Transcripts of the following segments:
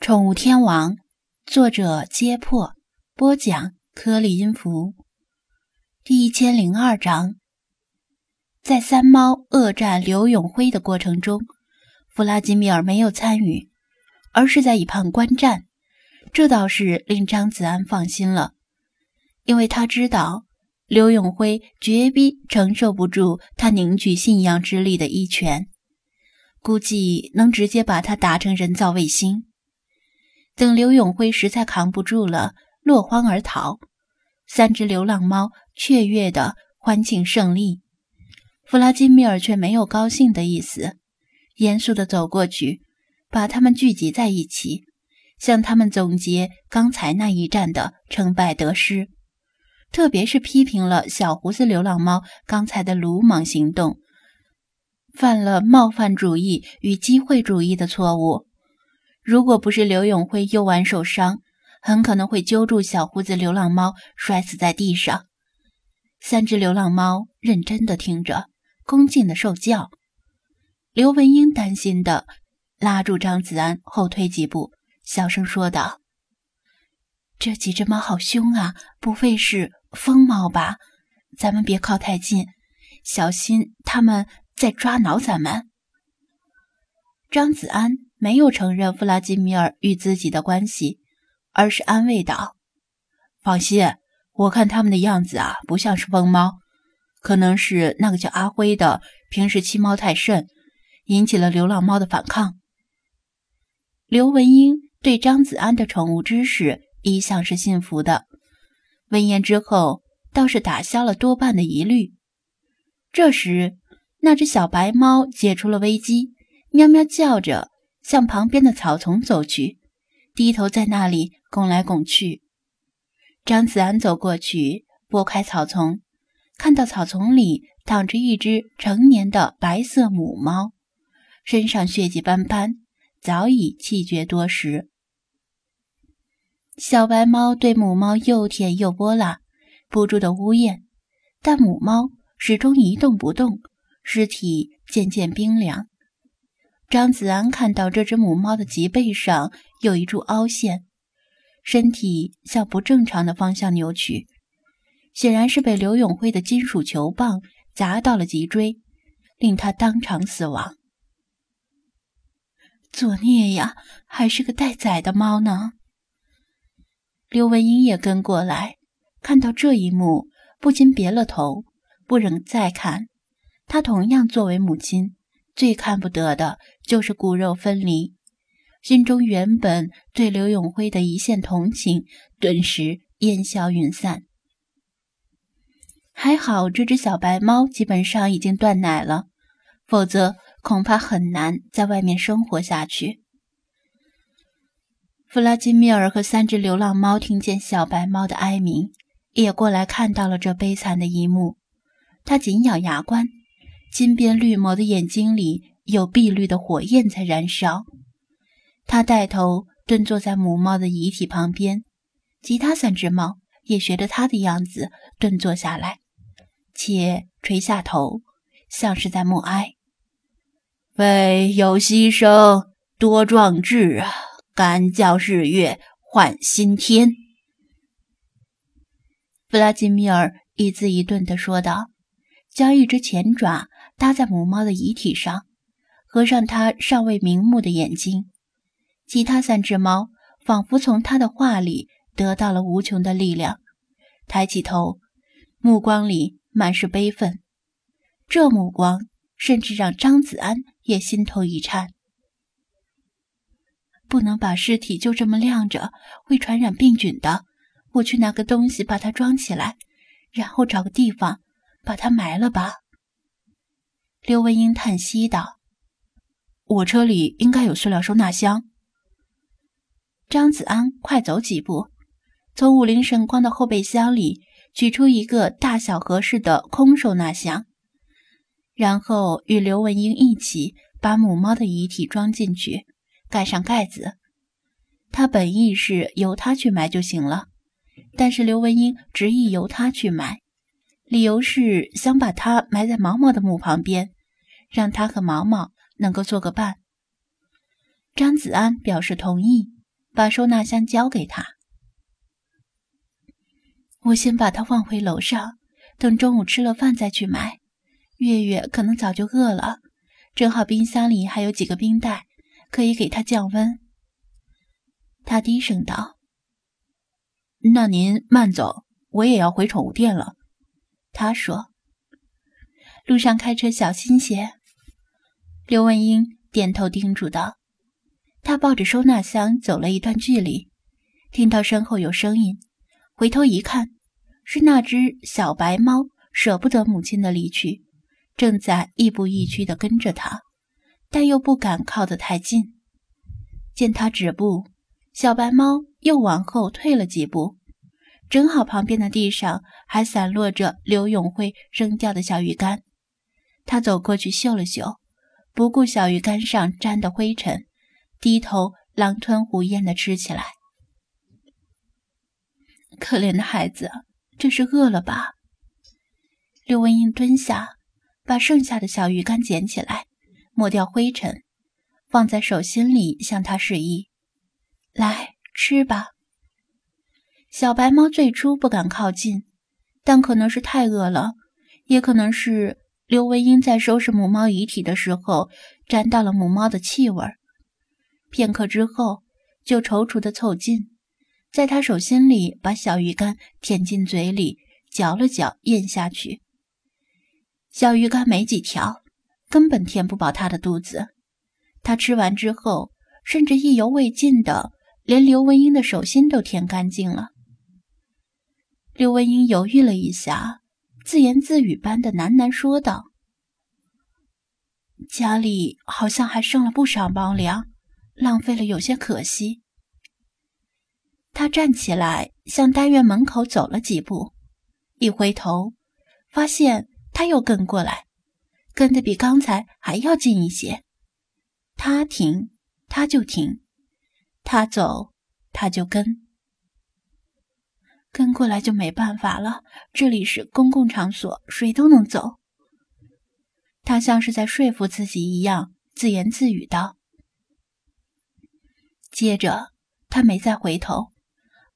宠物天王，作者：揭破，播讲：颗粒音符。第一千零二章，在三猫恶战刘永辉的过程中，弗拉基米尔没有参与，而是在一旁观战。这倒是令张子安放心了，因为他知道刘永辉绝逼承受不住他凝聚信仰之力的一拳，估计能直接把他打成人造卫星。等刘永辉实在扛不住了，落荒而逃，三只流浪猫雀跃的欢庆胜利。弗拉基米尔却没有高兴的意思，严肃的走过去，把他们聚集在一起，向他们总结刚才那一战的成败得失，特别是批评了小胡子流浪猫刚才的鲁莽行动，犯了冒犯主义与机会主义的错误。如果不是刘永辉右腕受伤，很可能会揪住小胡子流浪猫摔死在地上。三只流浪猫认真的听着，恭敬的受教。刘文英担心的拉住张子安后退几步，小声说道：“这几只猫好凶啊，不会是疯猫吧？咱们别靠太近，小心他们在抓挠咱们。”张子安。没有承认弗拉基米尔与自己的关系，而是安慰道：“放心，我看他们的样子啊，不像是疯猫，可能是那个叫阿辉的平时欺猫太甚，引起了流浪猫的反抗。”刘文英对张子安的宠物知识一向是信服的，闻言之后倒是打消了多半的疑虑。这时，那只小白猫解除了危机，喵喵叫着。向旁边的草丛走去，低头在那里拱来拱去。张子安走过去，拨开草丛，看到草丛里躺着一只成年的白色母猫，身上血迹斑斑，早已气绝多时。小白猫对母猫又舔又拨拉，不住的呜咽，但母猫始终一动不动，尸体渐渐冰凉。张子安看到这只母猫的脊背上有一处凹陷，身体向不正常的方向扭曲，显然是被刘永辉的金属球棒砸到了脊椎，令他当场死亡。作孽呀，还是个待宰的猫呢！刘文英也跟过来，看到这一幕，不禁别了头，不忍再看。她同样作为母亲。最看不得的就是骨肉分离，心中原本对刘永辉的一线同情顿时烟消云散。还好这只小白猫基本上已经断奶了，否则恐怕很难在外面生活下去。弗拉基米尔和三只流浪猫听见小白猫的哀鸣，也过来看到了这悲惨的一幕，他紧咬牙关。金边绿眸的眼睛里有碧绿的火焰在燃烧。他带头蹲坐在母猫的遗体旁边，其他三只猫也学着他的样子蹲坐下来，且垂下头，像是在默哀。为有牺牲，多壮志啊！敢叫日月换新天。弗拉基米尔一字一顿地说道，将一只前爪。搭在母猫的遗体上，合上它尚未瞑目的眼睛。其他三只猫仿佛从他的话里得到了无穷的力量，抬起头，目光里满是悲愤。这目光甚至让张子安也心头一颤。不能把尸体就这么晾着，会传染病菌的。我去拿个东西把它装起来，然后找个地方把它埋了吧。刘文英叹息道：“我车里应该有塑料收纳箱。”张子安快走几步，从五菱神光的后备箱里取出一个大小合适的空收纳箱，然后与刘文英一起把母猫的遗体装进去，盖上盖子。他本意是由他去埋就行了，但是刘文英执意由他去埋。理由是想把它埋在毛毛的墓旁边，让他和毛毛能够做个伴。张子安表示同意，把收纳箱交给他。我先把它放回楼上，等中午吃了饭再去买。月月可能早就饿了，正好冰箱里还有几个冰袋，可以给他降温。他低声道：“那您慢走，我也要回宠物店了。”他说：“路上开车小心些。”刘文英点头叮嘱道。他抱着收纳箱走了一段距离，听到身后有声音。回头一看，是那只小白猫舍不得母亲的离去，正在亦步亦趋地跟着他，但又不敢靠得太近。见他止步，小白猫又往后退了几步，正好旁边的地上还散落着刘永辉扔掉的小鱼干。他走过去嗅了嗅，不顾小鱼干上沾的灰尘，低头狼吞虎咽地吃起来。可怜的孩子，这是饿了吧？刘文英蹲下，把剩下的小鱼干捡起来，抹掉灰尘，放在手心里，向他示意：“来吃吧。”小白猫最初不敢靠近，但可能是太饿了，也可能是刘文英在收拾母猫遗体的时候沾到了母猫的气味。片刻之后，就踌躇地凑近。在他手心里，把小鱼干舔进嘴里，嚼了嚼，咽下去。小鱼干没几条，根本填不饱他的肚子。他吃完之后，甚至意犹未尽的，连刘文英的手心都舔干净了。刘文英犹豫了一下，自言自语般的喃喃说道：“家里好像还剩了不少猫粮，浪费了有些可惜。”他站起来，向单元门口走了几步，一回头，发现他又跟过来，跟得比刚才还要近一些。他停，他就停；他走，他就跟。跟过来就没办法了，这里是公共场所，谁都能走。他像是在说服自己一样，自言自语道。接着，他没再回头。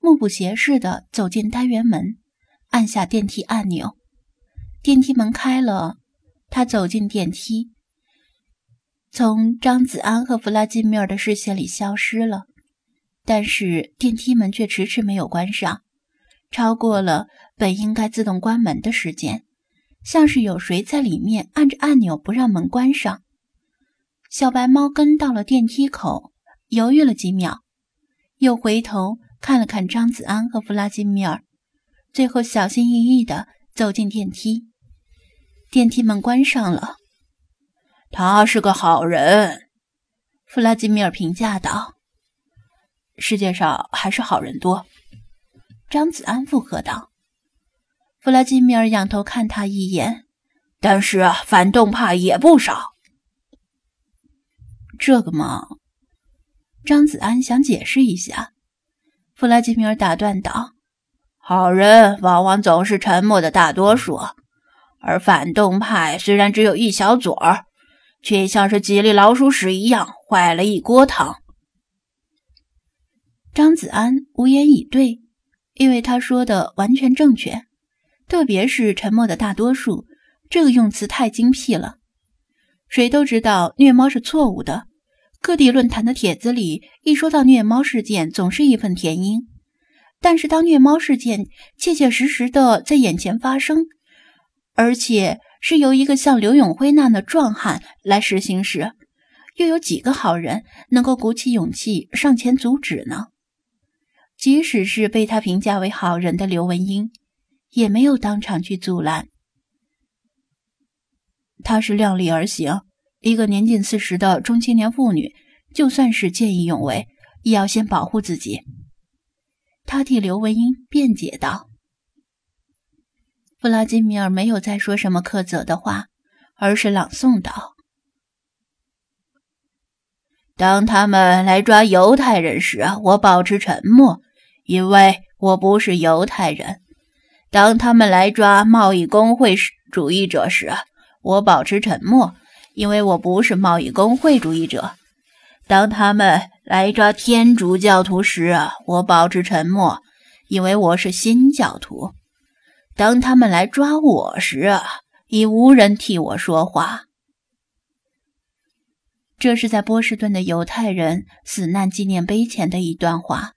目不斜视地走进单元门，按下电梯按钮，电梯门开了。他走进电梯，从张子安和弗拉基米尔的视线里消失了。但是电梯门却迟迟没有关上，超过了本应该自动关门的时间，像是有谁在里面按着按钮不让门关上。小白猫跟到了电梯口，犹豫了几秒，又回头。看了看张子安和弗拉基米尔，最后小心翼翼地走进电梯。电梯门关上了。他是个好人，弗拉基米尔评价道。世界上还是好人多，张子安附和道。弗拉基米尔仰头看他一眼，但是反动派也不少。这个嘛，张子安想解释一下。弗拉基米尔打断道：“好人往往总是沉默的大多数，而反动派虽然只有一小撮儿，却像是几粒老鼠屎一样坏了一锅汤。”张子安无言以对，因为他说的完全正确，特别是“沉默的大多数”这个用词太精辟了。谁都知道虐猫是错误的。各地论坛的帖子里，一说到虐猫事件，总是义愤填膺。但是，当虐猫事件切切实实的在眼前发生，而且是由一个像刘永辉那样的壮汉来实行时，又有几个好人能够鼓起勇气上前阻止呢？即使是被他评价为好人的刘文英，也没有当场去阻拦。他是量力而行。一个年近四十的中青年妇女，就算是见义勇为，也要先保护自己。他替刘文英辩解道。弗拉基米尔没有再说什么苛责的话，而是朗诵道：“当他们来抓犹太人时，我保持沉默，因为我不是犹太人；当他们来抓贸易工会主义者时，我保持沉默。”因为我不是贸易工会主义者，当他们来抓天主教徒时，我保持沉默，因为我是新教徒；当他们来抓我时，已无人替我说话。这是在波士顿的犹太人死难纪念碑前的一段话，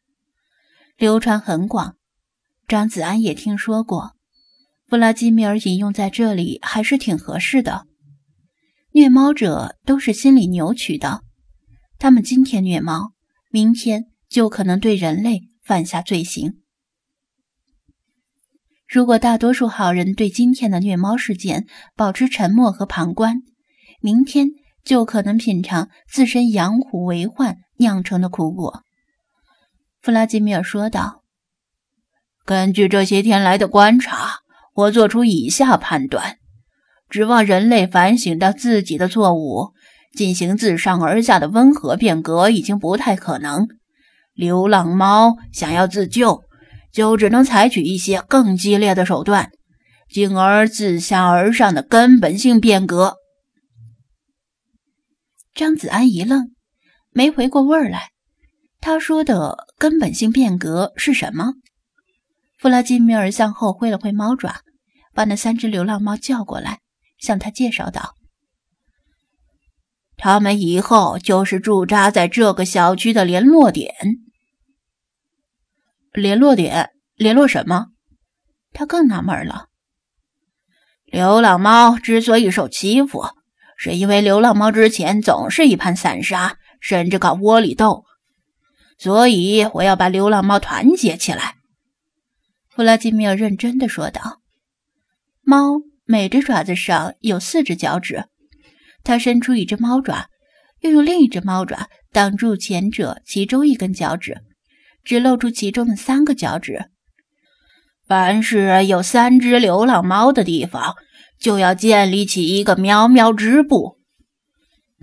流传很广。张子安也听说过，弗拉基米尔引用在这里还是挺合适的。虐猫者都是心理扭曲的，他们今天虐猫，明天就可能对人类犯下罪行。如果大多数好人对今天的虐猫事件保持沉默和旁观，明天就可能品尝自身养虎为患酿成的苦果。弗拉基米尔说道：“根据这些天来的观察，我做出以下判断。”指望人类反省到自己的错误，进行自上而下的温和变革已经不太可能。流浪猫想要自救，就只能采取一些更激烈的手段，进而自下而上的根本性变革。张子安一愣，没回过味儿来。他说的根本性变革是什么？弗拉基米尔向后挥了挥猫爪，把那三只流浪猫叫过来。向他介绍道：“他们以后就是驻扎在这个小区的联络点。联络点？联络什么？”他更纳闷了。流浪猫之所以受欺负，是因为流浪猫之前总是一盘散沙，甚至搞窝里斗。所以我要把流浪猫团结起来。”弗拉基米尔认真的说道。猫。每只爪子上有四只脚趾，他伸出一只猫爪，又用另一只猫爪挡住前者其中一根脚趾，只露出其中的三个脚趾。凡是有三只流浪猫的地方，就要建立起一个喵喵支部。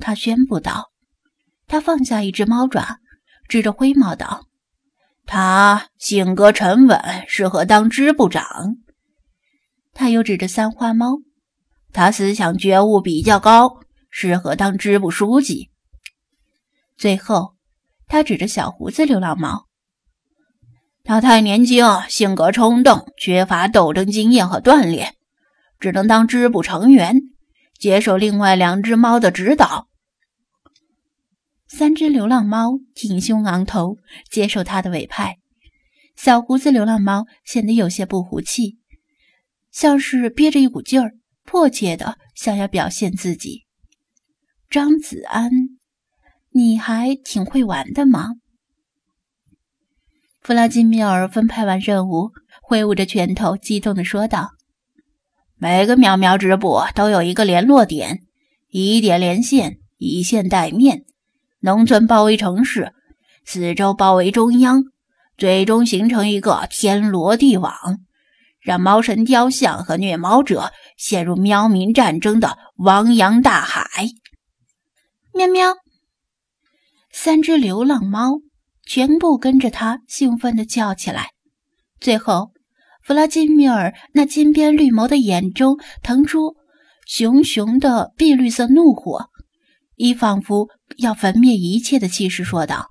他宣布道。他放下一只猫爪，指着灰猫道：“他性格沉稳，适合当支部长。”他又指着三花猫，他思想觉悟比较高，适合当支部书记。最后，他指着小胡子流浪猫，他太年轻，性格冲动，缺乏斗争经验和锻炼，只能当支部成员，接受另外两只猫的指导。三只流浪猫挺胸昂头，接受他的委派。小胡子流浪猫显得有些不服气。像是憋着一股劲儿，迫切的想要表现自己。张子安，你还挺会玩的嘛！弗拉基米尔分派完任务，挥舞着拳头，激动的说道：“每个苗苗支部都有一个联络点，以点连线，以线带面，农村包围城市，四周包围中央，最终形成一个天罗地网。”让猫神雕像和虐猫者陷入喵民战争的汪洋大海。喵喵！三只流浪猫全部跟着他兴奋地叫起来。最后，弗拉基米尔那金边绿眸的眼中腾出熊熊的碧绿色怒火，以仿佛要焚灭一切的气势说道：“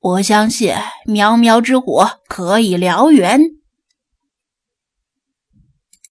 我相信苗苗之火可以燎原。”